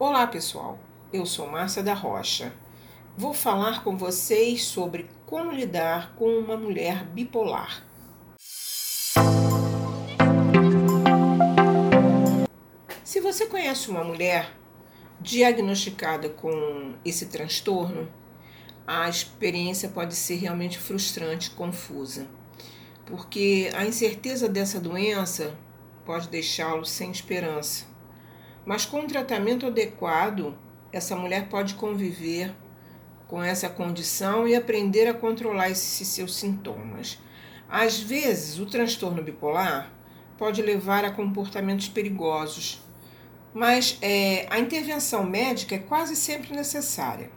Olá pessoal, eu sou Márcia da Rocha. Vou falar com vocês sobre como lidar com uma mulher bipolar. Se você conhece uma mulher diagnosticada com esse transtorno, a experiência pode ser realmente frustrante, confusa, porque a incerteza dessa doença pode deixá-lo sem esperança mas com um tratamento adequado, essa mulher pode conviver com essa condição e aprender a controlar esses seus sintomas. Às vezes, o transtorno bipolar pode levar a comportamentos perigosos, mas é, a intervenção médica é quase sempre necessária.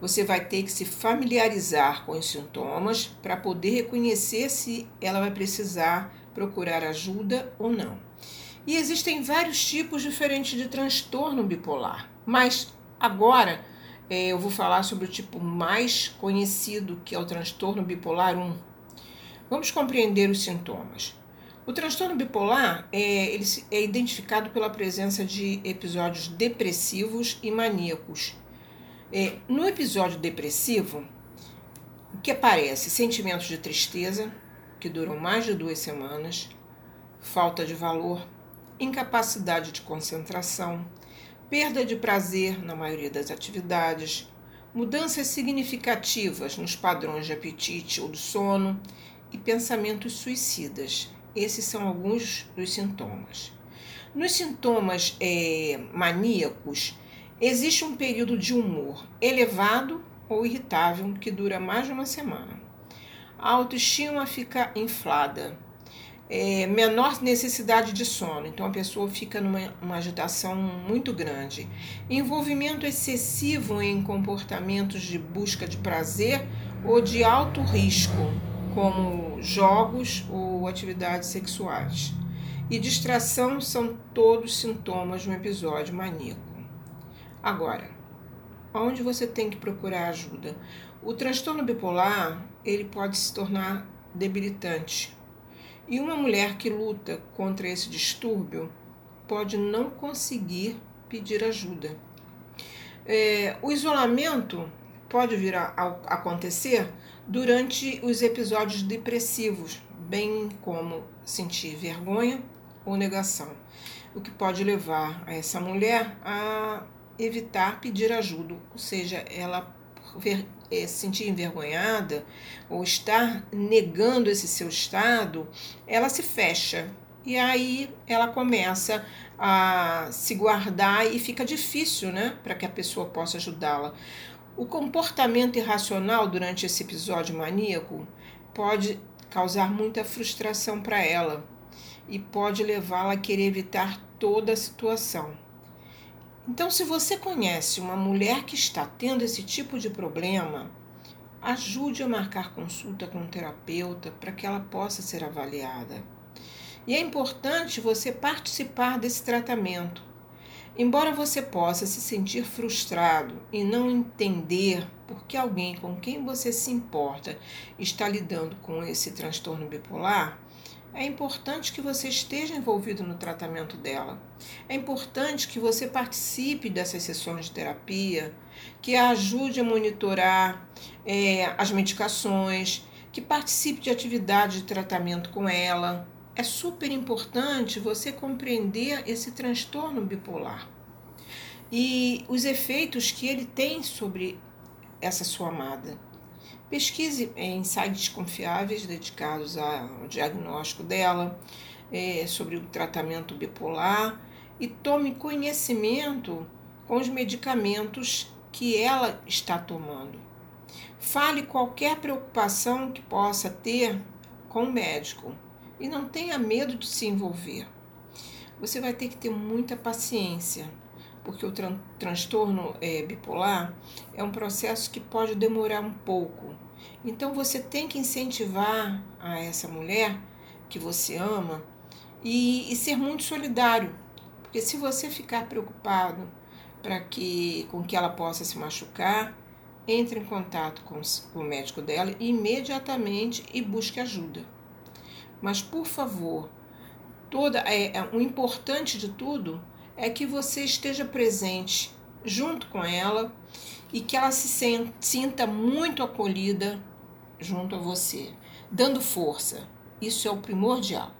Você vai ter que se familiarizar com os sintomas para poder reconhecer se ela vai precisar procurar ajuda ou não. E existem vários tipos diferentes de transtorno bipolar. Mas agora é, eu vou falar sobre o tipo mais conhecido, que é o transtorno bipolar 1. Vamos compreender os sintomas. O transtorno bipolar é, ele é identificado pela presença de episódios depressivos e maníacos. É, no episódio depressivo, o que aparece? Sentimentos de tristeza, que duram mais de duas semanas, falta de valor, incapacidade de concentração, perda de prazer na maioria das atividades, mudanças significativas nos padrões de apetite ou do sono e pensamentos suicidas. Esses são alguns dos sintomas. Nos sintomas é, maníacos, existe um período de humor elevado ou irritável que dura mais de uma semana. A autoestima fica inflada, é, menor necessidade de sono, então a pessoa fica numa uma agitação muito grande. Envolvimento excessivo em comportamentos de busca de prazer ou de alto risco, como jogos ou atividades sexuais. E distração são todos sintomas de um episódio maníaco. Agora, onde você tem que procurar ajuda? O transtorno bipolar ele pode se tornar debilitante e uma mulher que luta contra esse distúrbio pode não conseguir pedir ajuda. É, o isolamento pode vir a, a acontecer durante os episódios depressivos, bem como sentir vergonha ou negação, o que pode levar a essa mulher a evitar pedir ajuda, ou seja, ela é, se sentir envergonhada ou estar negando esse seu estado, ela se fecha. E aí ela começa a se guardar e fica difícil, né, para que a pessoa possa ajudá-la. O comportamento irracional durante esse episódio maníaco pode causar muita frustração para ela e pode levá-la a querer evitar toda a situação. Então, se você conhece uma mulher que está tendo esse tipo de problema, ajude a marcar consulta com um terapeuta para que ela possa ser avaliada. E é importante você participar desse tratamento. Embora você possa se sentir frustrado e não entender por que alguém com quem você se importa está lidando com esse transtorno bipolar, é importante que você esteja envolvido no tratamento dela. É importante que você participe dessas sessões de terapia, que a ajude a monitorar é, as medicações, que participe de atividades de tratamento com ela. É super importante você compreender esse transtorno bipolar e os efeitos que ele tem sobre essa sua amada. Pesquise em sites confiáveis dedicados ao diagnóstico dela, é, sobre o tratamento bipolar e tome conhecimento com os medicamentos que ela está tomando. Fale qualquer preocupação que possa ter com o médico e não tenha medo de se envolver. Você vai ter que ter muita paciência porque o tran transtorno é, bipolar é um processo que pode demorar um pouco. Então você tem que incentivar a essa mulher que você ama e, e ser muito solidário, porque se você ficar preocupado para que com que ela possa se machucar, entre em contato com, com o médico dela imediatamente e busque ajuda. Mas por favor, toda é, é o importante de tudo é que você esteja presente junto com ela e que ela se sinta muito acolhida junto a você, dando força. Isso é o primordial.